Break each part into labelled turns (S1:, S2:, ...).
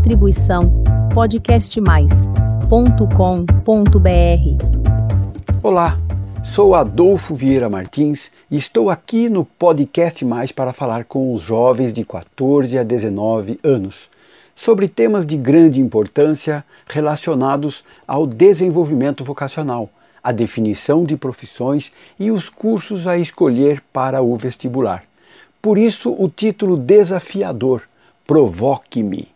S1: Distribuição podcastmais.com.br.
S2: Olá, sou Adolfo Vieira Martins e estou aqui no Podcast Mais para falar com os jovens de 14 a 19 anos sobre temas de grande importância relacionados ao desenvolvimento vocacional, a definição de profissões e os cursos a escolher para o vestibular. Por isso, o título desafiador: Provoque-me.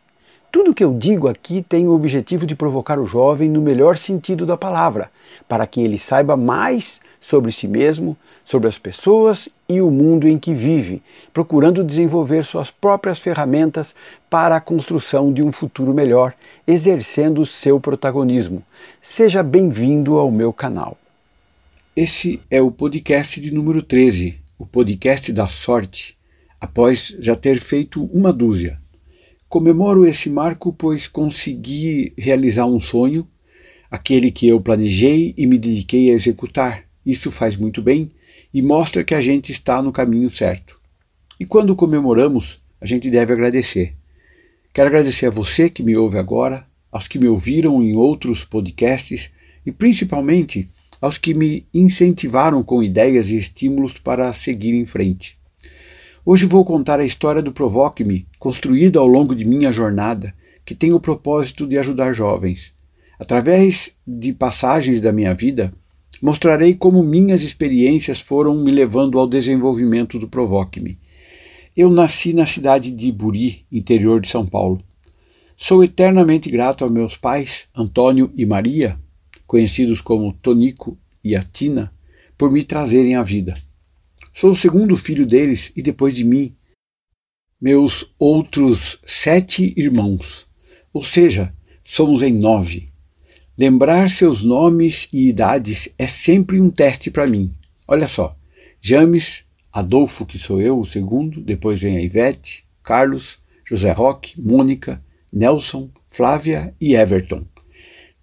S2: Tudo que eu digo aqui tem o objetivo de provocar o jovem no melhor sentido da palavra, para que ele saiba mais sobre si mesmo, sobre as pessoas e o mundo em que vive, procurando desenvolver suas próprias ferramentas para a construção de um futuro melhor, exercendo seu protagonismo. Seja bem-vindo ao meu canal.
S3: Esse é o podcast de número 13, o podcast da sorte, após já ter feito uma dúzia. Comemoro esse marco pois consegui realizar um sonho, aquele que eu planejei e me dediquei a executar. Isso faz muito bem e mostra que a gente está no caminho certo. E quando comemoramos, a gente deve agradecer. Quero agradecer a você que me ouve agora, aos que me ouviram em outros podcasts e principalmente aos que me incentivaram com ideias e estímulos para seguir em frente. Hoje vou contar a história do Provoque-me, construída ao longo de minha jornada, que tem o propósito de ajudar jovens. Através de passagens da minha vida, mostrarei como minhas experiências foram me levando ao desenvolvimento do Provoque-me. Eu nasci na cidade de Iburi, interior de São Paulo. Sou eternamente grato aos meus pais, Antônio e Maria, conhecidos como Tonico e Atina, por me trazerem à vida. Sou o segundo filho deles e depois de mim, meus outros sete irmãos. Ou seja, somos em nove. Lembrar seus nomes e idades é sempre um teste para mim. Olha só: James, Adolfo, que sou eu, o segundo, depois vem a Ivete, Carlos, José Roque, Mônica, Nelson, Flávia e Everton.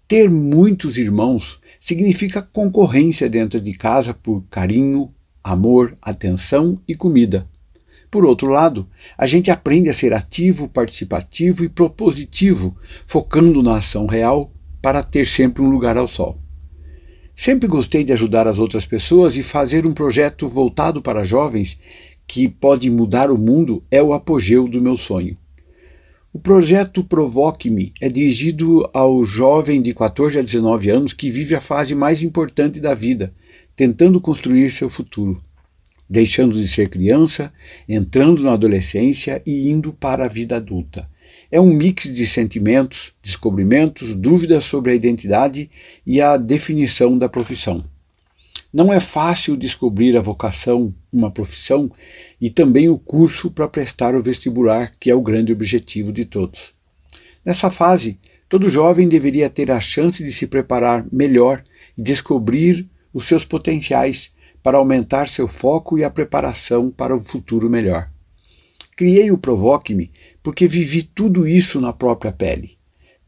S3: Ter muitos irmãos significa concorrência dentro de casa por carinho, amor, atenção e comida. Por outro lado, a gente aprende a ser ativo, participativo e propositivo, focando na ação real para ter sempre um lugar ao sol. Sempre gostei de ajudar as outras pessoas e fazer um projeto voltado para jovens que pode mudar o mundo é o apogeu do meu sonho. O projeto Provoque-me é dirigido ao jovem de 14 a 19 anos que vive a fase mais importante da vida, tentando construir seu futuro, deixando de ser criança, entrando na adolescência e indo para a vida adulta. É um mix de sentimentos, descobrimentos, dúvidas sobre a identidade e a definição da profissão. Não é fácil descobrir a vocação, uma profissão e também o curso para prestar o vestibular, que é o grande objetivo de todos. Nessa fase, todo jovem deveria ter a chance de se preparar melhor e descobrir os seus potenciais para aumentar seu foco e a preparação para o futuro melhor. Criei o Provoque-me porque vivi tudo isso na própria pele.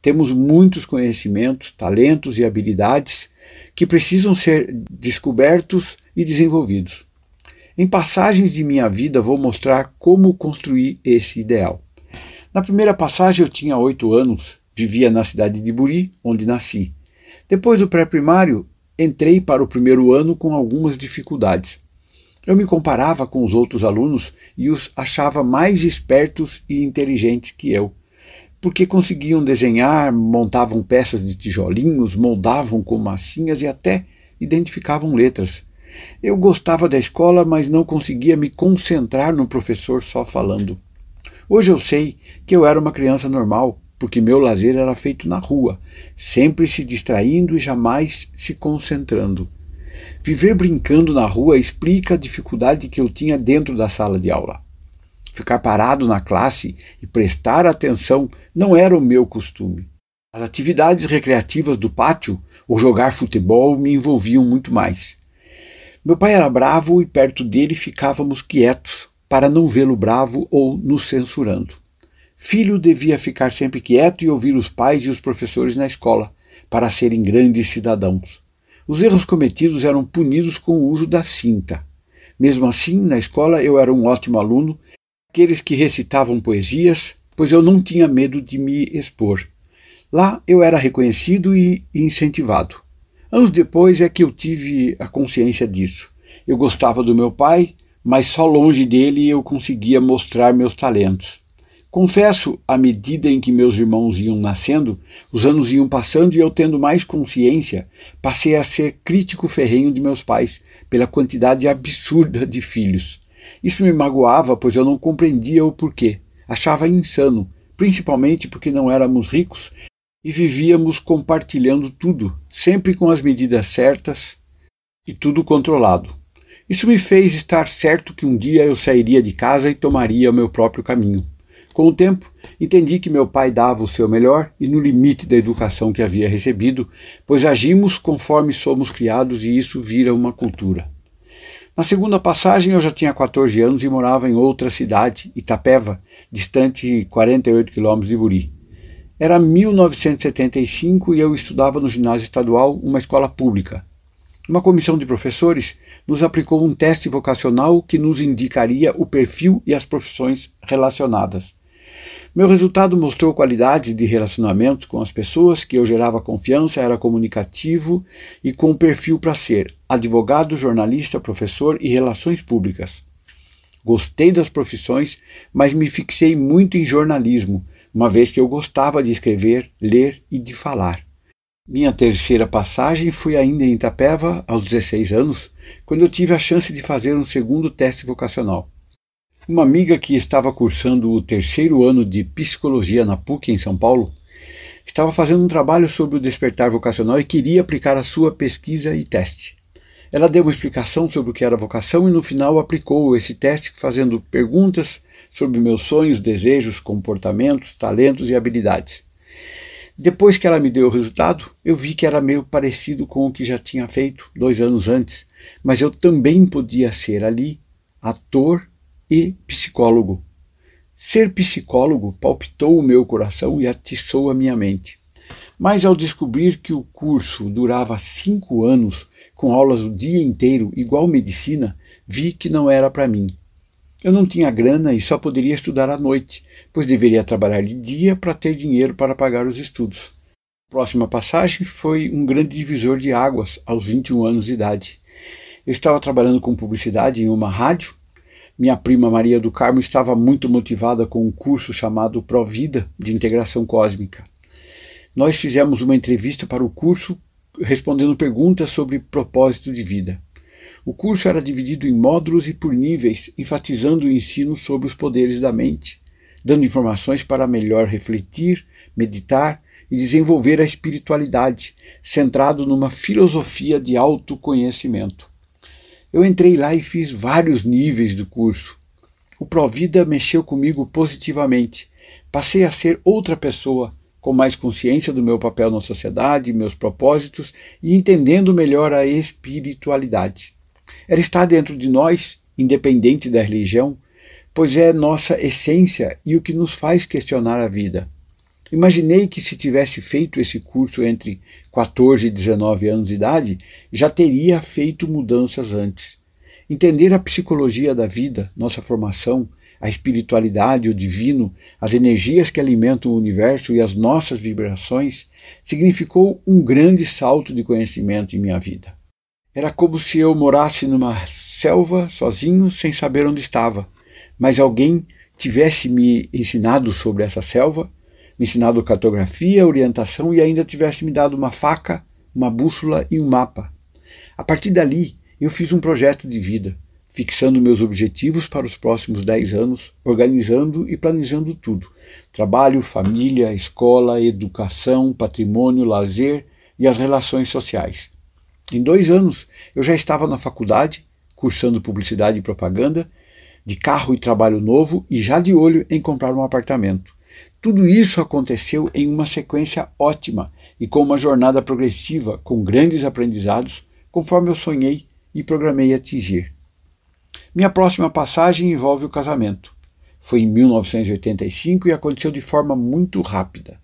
S3: Temos muitos conhecimentos, talentos e habilidades que precisam ser descobertos e desenvolvidos. Em passagens de minha vida vou mostrar como construir esse ideal. Na primeira passagem eu tinha oito anos, vivia na cidade de Buri, onde nasci. Depois do pré-primário, entrei para o primeiro ano com algumas dificuldades. Eu me comparava com os outros alunos e os achava mais espertos e inteligentes que eu porque conseguiam desenhar, montavam peças de tijolinhos, moldavam com massinhas e até identificavam letras. Eu gostava da escola, mas não conseguia me concentrar no professor só falando. Hoje eu sei que eu era uma criança normal, porque meu lazer era feito na rua, sempre se distraindo e jamais se concentrando. Viver brincando na rua explica a dificuldade que eu tinha dentro da sala de aula. Ficar parado na classe e prestar atenção não era o meu costume. As atividades recreativas do pátio ou jogar futebol me envolviam muito mais. Meu pai era bravo e perto dele ficávamos quietos para não vê-lo bravo ou nos censurando. Filho devia ficar sempre quieto e ouvir os pais e os professores na escola para serem grandes cidadãos. Os erros cometidos eram punidos com o uso da cinta. Mesmo assim, na escola eu era um ótimo aluno aqueles que recitavam poesias, pois eu não tinha medo de me expor. Lá eu era reconhecido e incentivado. Anos depois é que eu tive a consciência disso. Eu gostava do meu pai, mas só longe dele eu conseguia mostrar meus talentos. Confesso, à medida em que meus irmãos iam nascendo, os anos iam passando e eu tendo mais consciência, passei a ser crítico ferrenho de meus pais pela quantidade absurda de filhos. Isso me magoava, pois eu não compreendia o porquê. Achava insano, principalmente porque não éramos ricos e vivíamos compartilhando tudo, sempre com as medidas certas e tudo controlado. Isso me fez estar certo que um dia eu sairia de casa e tomaria o meu próprio caminho. Com o tempo, entendi que meu pai dava o seu melhor e no limite da educação que havia recebido, pois agimos conforme somos criados e isso vira uma cultura. Na segunda passagem, eu já tinha 14 anos e morava em outra cidade, Itapeva, distante 48 quilômetros de Buri. Era 1975 e eu estudava no ginásio estadual, uma escola pública. Uma comissão de professores nos aplicou um teste vocacional que nos indicaria o perfil e as profissões relacionadas. Meu resultado mostrou qualidades de relacionamentos com as pessoas, que eu gerava confiança, era comunicativo e com perfil para ser advogado, jornalista, professor e relações públicas. Gostei das profissões, mas me fixei muito em jornalismo, uma vez que eu gostava de escrever, ler e de falar. Minha terceira passagem foi ainda em Itapeva, aos 16 anos, quando eu tive a chance de fazer um segundo teste vocacional. Uma amiga que estava cursando o terceiro ano de psicologia na PUC em São Paulo estava fazendo um trabalho sobre o despertar vocacional e queria aplicar a sua pesquisa e teste. Ela deu uma explicação sobre o que era vocação e no final aplicou esse teste fazendo perguntas sobre meus sonhos, desejos, comportamentos, talentos e habilidades. Depois que ela me deu o resultado, eu vi que era meio parecido com o que já tinha feito dois anos antes, mas eu também podia ser ali ator e psicólogo. Ser psicólogo palpitou o meu coração e atiçou a minha mente. Mas ao descobrir que o curso durava cinco anos, com aulas o dia inteiro, igual medicina, vi que não era para mim. Eu não tinha grana e só poderia estudar à noite, pois deveria trabalhar de dia para ter dinheiro para pagar os estudos. A próxima passagem foi um grande divisor de águas aos 21 anos de idade. Eu estava trabalhando com publicidade em uma rádio. Minha prima Maria do Carmo estava muito motivada com um curso chamado Provida de Integração Cósmica. Nós fizemos uma entrevista para o curso respondendo perguntas sobre propósito de vida. O curso era dividido em módulos e por níveis, enfatizando o ensino sobre os poderes da mente, dando informações para melhor refletir, meditar e desenvolver a espiritualidade, centrado numa filosofia de autoconhecimento. Eu entrei lá e fiz vários níveis do curso. O Provida mexeu comigo positivamente. Passei a ser outra pessoa, com mais consciência do meu papel na sociedade, meus propósitos e entendendo melhor a espiritualidade. Ela está dentro de nós, independente da religião, pois é nossa essência e o que nos faz questionar a vida. Imaginei que se tivesse feito esse curso entre 14 e 19 anos de idade, já teria feito mudanças antes. Entender a psicologia da vida, nossa formação, a espiritualidade, o divino, as energias que alimentam o universo e as nossas vibrações, significou um grande salto de conhecimento em minha vida. Era como se eu morasse numa selva sozinho, sem saber onde estava, mas alguém tivesse me ensinado sobre essa selva, me ensinado cartografia, orientação e ainda tivesse me dado uma faca, uma bússola e um mapa. A partir dali, eu fiz um projeto de vida, fixando meus objetivos para os próximos dez anos, organizando e planejando tudo: trabalho, família, escola, educação, patrimônio, lazer e as relações sociais. Em dois anos, eu já estava na faculdade, cursando publicidade e propaganda, de carro e trabalho novo e já de olho em comprar um apartamento. Tudo isso aconteceu em uma sequência ótima e com uma jornada progressiva, com grandes aprendizados, conforme eu sonhei e programei atingir. Minha próxima passagem envolve o casamento. Foi em 1985 e aconteceu de forma muito rápida.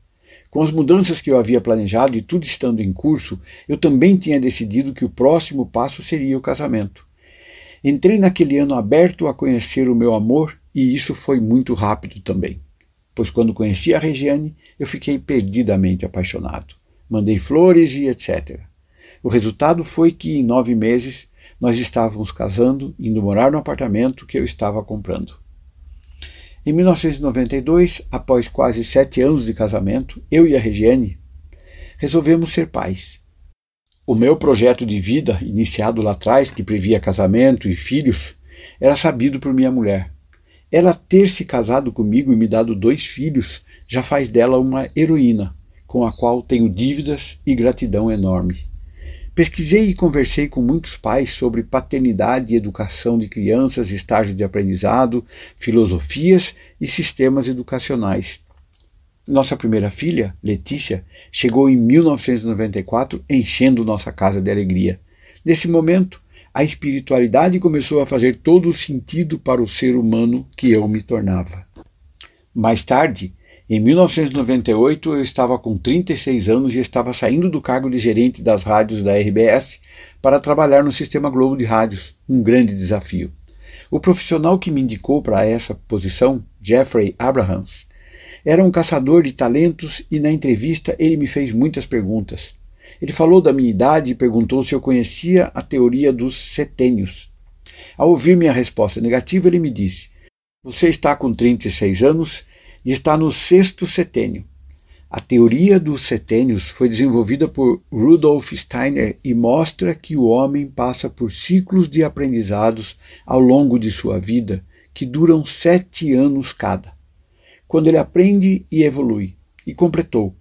S3: Com as mudanças que eu havia planejado e tudo estando em curso, eu também tinha decidido que o próximo passo seria o casamento. Entrei naquele ano aberto a conhecer o meu amor e isso foi muito rápido também. Pois quando conheci a Regiane, eu fiquei perdidamente apaixonado. Mandei flores e etc. O resultado foi que, em nove meses, nós estávamos casando, indo morar no apartamento que eu estava comprando. Em 1992, após quase sete anos de casamento, eu e a Regiane resolvemos ser pais. O meu projeto de vida, iniciado lá atrás, que previa casamento e filhos, era sabido por minha mulher. Ela ter se casado comigo e me dado dois filhos já faz dela uma heroína, com a qual tenho dívidas e gratidão enorme. Pesquisei e conversei com muitos pais sobre paternidade e educação de crianças, estágio de aprendizado, filosofias e sistemas educacionais. Nossa primeira filha, Letícia, chegou em 1994 enchendo nossa casa de alegria. Nesse momento, a espiritualidade começou a fazer todo o sentido para o ser humano que eu me tornava. Mais tarde, em 1998, eu estava com 36 anos e estava saindo do cargo de gerente das rádios da RBS para trabalhar no Sistema Globo de Rádios, um grande desafio. O profissional que me indicou para essa posição, Jeffrey Abrahams, era um caçador de talentos e na entrevista ele me fez muitas perguntas. Ele falou da minha idade e perguntou se eu conhecia a teoria dos setênios. Ao ouvir minha resposta negativa, ele me disse: Você está com 36 anos e está no sexto setênio. A teoria dos setênios foi desenvolvida por Rudolf Steiner e mostra que o homem passa por ciclos de aprendizados ao longo de sua vida que duram sete anos cada. Quando ele aprende e evolui. E completou.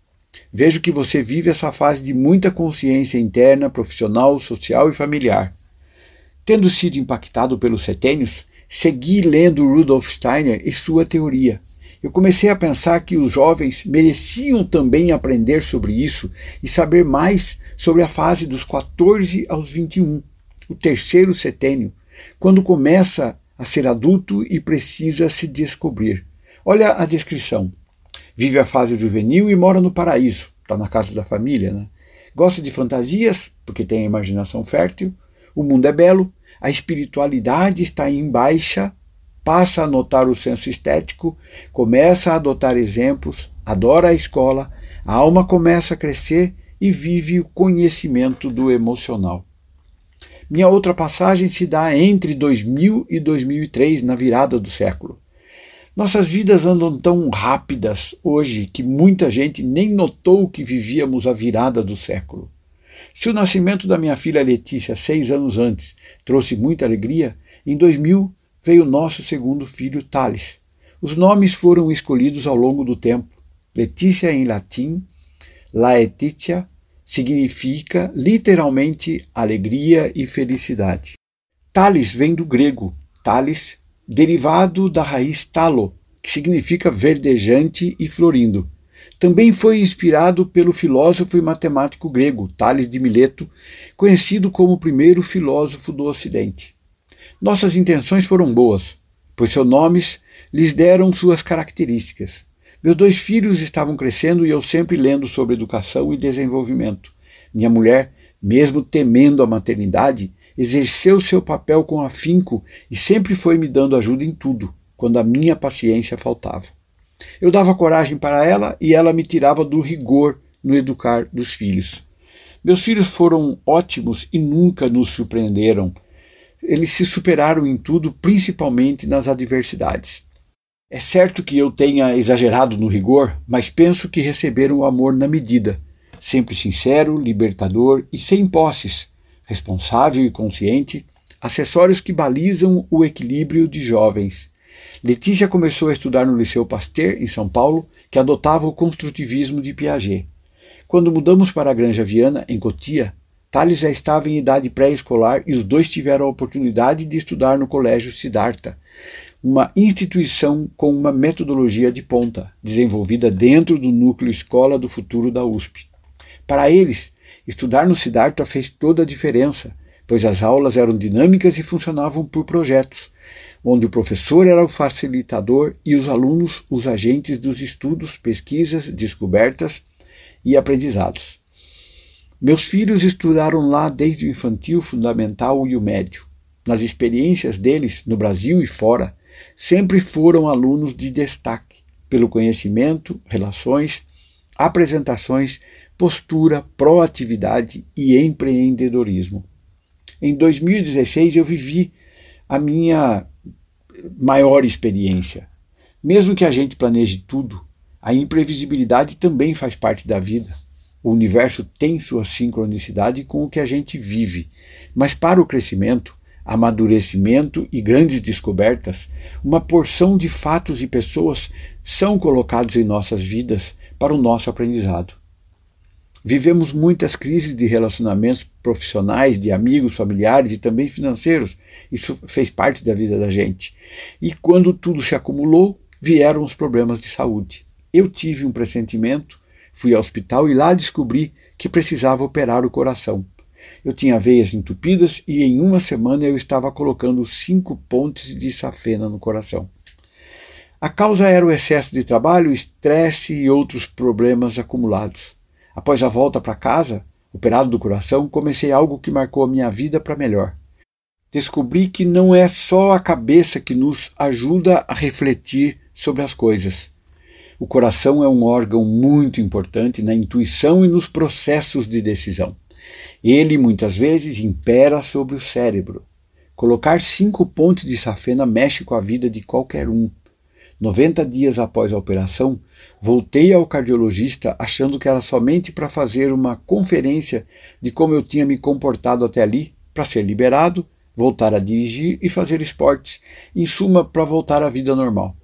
S3: Vejo que você vive essa fase de muita consciência interna, profissional, social e familiar. Tendo sido impactado pelos setênios, segui lendo Rudolf Steiner e sua teoria eu comecei a pensar que os jovens mereciam também aprender sobre isso e saber mais sobre a fase dos 14 aos 21, o terceiro setênio, quando começa a ser adulto e precisa se descobrir. Olha a descrição. Vive a fase juvenil e mora no paraíso, está na casa da família, né? Gosta de fantasias, porque tem a imaginação fértil, o mundo é belo, a espiritualidade está em baixa. Passa a notar o senso estético, começa a adotar exemplos, adora a escola, a alma começa a crescer e vive o conhecimento do emocional. Minha outra passagem se dá entre 2000 e 2003, na virada do século. Nossas vidas andam tão rápidas hoje que muita gente nem notou que vivíamos a virada do século. Se o nascimento da minha filha Letícia, seis anos antes, trouxe muita alegria, em 2000 veio nosso segundo filho Thales. Os nomes foram escolhidos ao longo do tempo. Letícia em latim, Laetitia, significa literalmente alegria e felicidade. Thales vem do grego, Thales, derivado da raiz talo, que significa verdejante e florindo. Também foi inspirado pelo filósofo e matemático grego Tales de Mileto, conhecido como o primeiro filósofo do Ocidente. Nossas intenções foram boas, pois seus nomes lhes deram suas características. Meus dois filhos estavam crescendo e eu sempre lendo sobre educação e desenvolvimento. Minha mulher, mesmo temendo a maternidade, exerceu seu papel com afinco e sempre foi me dando ajuda em tudo, quando a minha paciência faltava. Eu dava coragem para ela e ela me tirava do rigor no educar dos filhos. Meus filhos foram ótimos e nunca nos surpreenderam eles se superaram em tudo, principalmente nas adversidades. É certo que eu tenha exagerado no rigor, mas penso que receberam o amor na medida, sempre sincero, libertador e sem posses, responsável e consciente, acessórios que balizam o equilíbrio de jovens. Letícia começou a estudar no Liceu Pasteur, em São Paulo, que adotava o construtivismo de Piaget. Quando mudamos para a Granja Viana, em Cotia, Thales já estava em idade pré-escolar e os dois tiveram a oportunidade de estudar no Colégio Siddhartha, uma instituição com uma metodologia de ponta, desenvolvida dentro do núcleo Escola do Futuro da USP. Para eles, estudar no Siddhartha fez toda a diferença, pois as aulas eram dinâmicas e funcionavam por projetos, onde o professor era o facilitador e os alunos os agentes dos estudos, pesquisas, descobertas e aprendizados. Meus filhos estudaram lá desde o infantil, fundamental e o médio. Nas experiências deles, no Brasil e fora, sempre foram alunos de destaque. pelo conhecimento, relações, apresentações, postura, proatividade e empreendedorismo. Em 2016 eu vivi a minha maior experiência. Mesmo que a gente planeje tudo, a imprevisibilidade também faz parte da vida. O universo tem sua sincronicidade com o que a gente vive, mas para o crescimento, amadurecimento e grandes descobertas, uma porção de fatos e pessoas são colocados em nossas vidas para o nosso aprendizado. Vivemos muitas crises de relacionamentos profissionais, de amigos, familiares e também financeiros. Isso fez parte da vida da gente. E quando tudo se acumulou, vieram os problemas de saúde. Eu tive um pressentimento, fui ao hospital e lá descobri que precisava operar o coração. Eu tinha veias entupidas e em uma semana eu estava colocando cinco pontes de safena no coração. A causa era o excesso de trabalho, estresse e outros problemas acumulados. Após a volta para casa, operado do coração, comecei algo que marcou a minha vida para melhor. Descobri que não é só a cabeça que nos ajuda a refletir sobre as coisas. O coração é um órgão muito importante na intuição e nos processos de decisão. Ele muitas vezes impera sobre o cérebro. Colocar cinco pontes de safena mexe com a vida de qualquer um. 90 dias após a operação, voltei ao cardiologista achando que era somente para fazer uma conferência de como eu tinha me comportado até ali, para ser liberado, voltar a dirigir e fazer esportes, em suma, para voltar à vida normal.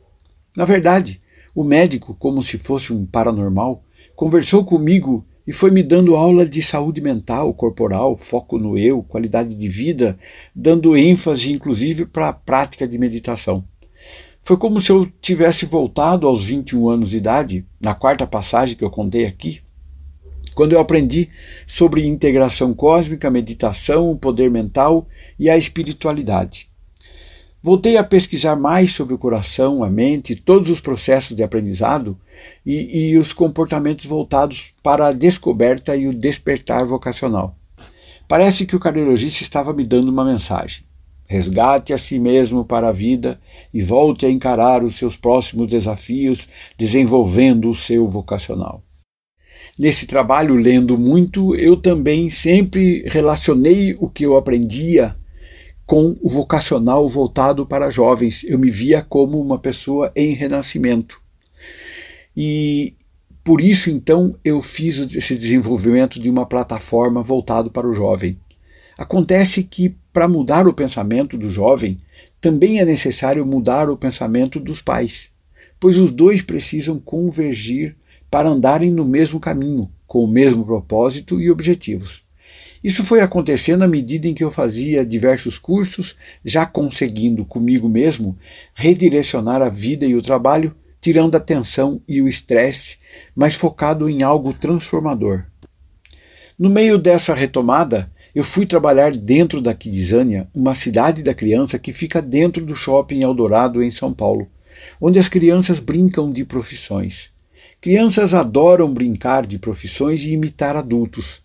S3: Na verdade, o médico, como se fosse um paranormal, conversou comigo e foi me dando aula de saúde mental, corporal, foco no eu, qualidade de vida, dando ênfase inclusive para a prática de meditação. Foi como se eu tivesse voltado aos 21 anos de idade, na quarta passagem que eu contei aqui, quando eu aprendi sobre integração cósmica, meditação, o poder mental e a espiritualidade. Voltei a pesquisar mais sobre o coração, a mente, todos os processos de aprendizado e, e os comportamentos voltados para a descoberta e o despertar vocacional. Parece que o cardiologista estava me dando uma mensagem. Resgate a si mesmo para a vida e volte a encarar os seus próximos desafios, desenvolvendo o seu vocacional. Nesse trabalho, lendo muito, eu também sempre relacionei o que eu aprendia com o vocacional voltado para jovens. Eu me via como uma pessoa em renascimento. E por isso, então, eu fiz esse desenvolvimento de uma plataforma voltado para o jovem. Acontece que para mudar o pensamento do jovem, também é necessário mudar o pensamento dos pais, pois os dois precisam convergir para andarem no mesmo caminho, com o mesmo propósito e objetivos. Isso foi acontecendo à medida em que eu fazia diversos cursos, já conseguindo comigo mesmo redirecionar a vida e o trabalho, tirando a tensão e o estresse, mas focado em algo transformador. No meio dessa retomada, eu fui trabalhar dentro da Kidizânia, uma cidade da criança que fica dentro do shopping Eldorado, em São Paulo, onde as crianças brincam de profissões. Crianças adoram brincar de profissões e imitar adultos.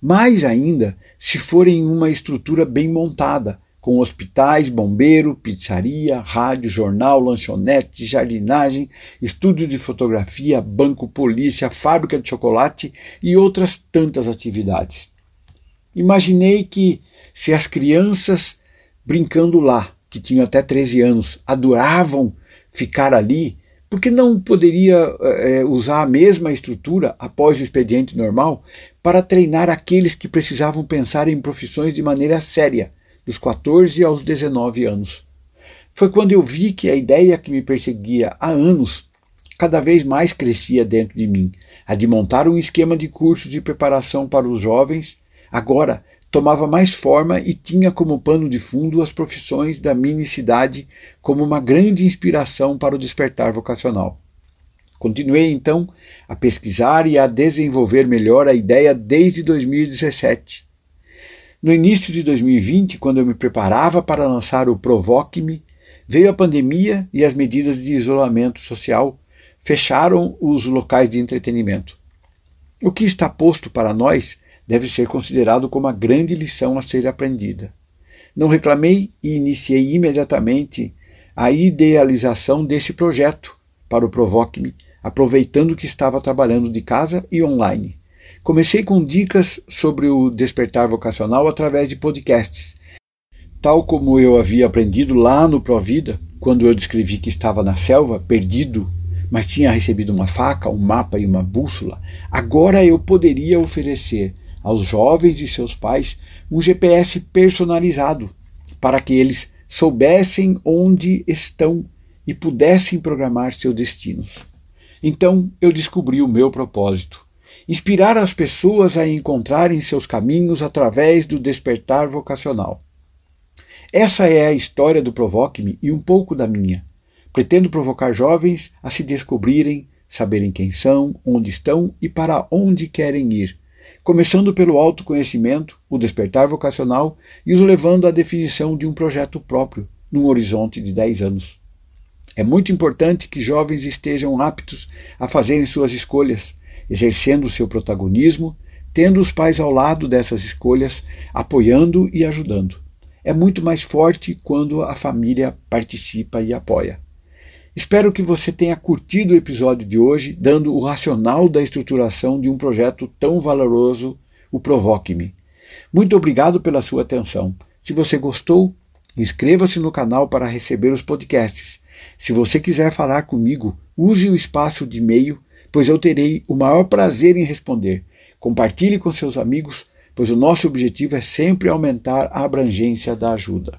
S3: Mais ainda se forem uma estrutura bem montada, com hospitais, bombeiro, pizzaria, rádio, jornal, lanchonete, jardinagem, estúdio de fotografia, banco, polícia, fábrica de chocolate e outras tantas atividades. Imaginei que se as crianças brincando lá, que tinham até 13 anos, adoravam ficar ali, por que não poderia é, usar a mesma estrutura após o expediente normal para treinar aqueles que precisavam pensar em profissões de maneira séria, dos 14 aos 19 anos? Foi quando eu vi que a ideia que me perseguia há anos cada vez mais crescia dentro de mim, a de montar um esquema de cursos de preparação para os jovens Agora tomava mais forma e tinha como pano de fundo as profissões da minicidade como uma grande inspiração para o despertar vocacional. Continuei então a pesquisar e a desenvolver melhor a ideia desde 2017. No início de 2020, quando eu me preparava para lançar o Provoque-me, veio a pandemia e as medidas de isolamento social fecharam os locais de entretenimento. O que está posto para nós deve ser considerado como a grande lição a ser aprendida. Não reclamei e iniciei imediatamente a idealização desse projeto para o Provoque-me, aproveitando que estava trabalhando de casa e online. Comecei com dicas sobre o despertar vocacional através de podcasts. Tal como eu havia aprendido lá no Provida, quando eu descrevi que estava na selva, perdido, mas tinha recebido uma faca, um mapa e uma bússola, agora eu poderia oferecer aos jovens e seus pais um GPS personalizado para que eles soubessem onde estão e pudessem programar seus destinos. Então eu descobri o meu propósito: inspirar as pessoas a encontrarem seus caminhos através do despertar vocacional. Essa é a história do Provoque-me e um pouco da minha. Pretendo provocar jovens a se descobrirem, saberem quem são, onde estão e para onde querem ir, começando pelo autoconhecimento, o despertar vocacional e os levando à definição de um projeto próprio, num horizonte de 10 anos. É muito importante que jovens estejam aptos a fazerem suas escolhas, exercendo seu protagonismo, tendo os pais ao lado dessas escolhas, apoiando e ajudando. É muito mais forte quando a família participa e apoia. Espero que você tenha curtido o episódio de hoje, dando o racional da estruturação de um projeto tão valoroso, o Provoque-me. Muito obrigado pela sua atenção. Se você gostou, inscreva-se no canal para receber os podcasts. Se você quiser falar comigo, use o espaço de e-mail, pois eu terei o maior prazer em responder. Compartilhe com seus amigos, pois o nosso objetivo é sempre aumentar a abrangência da ajuda.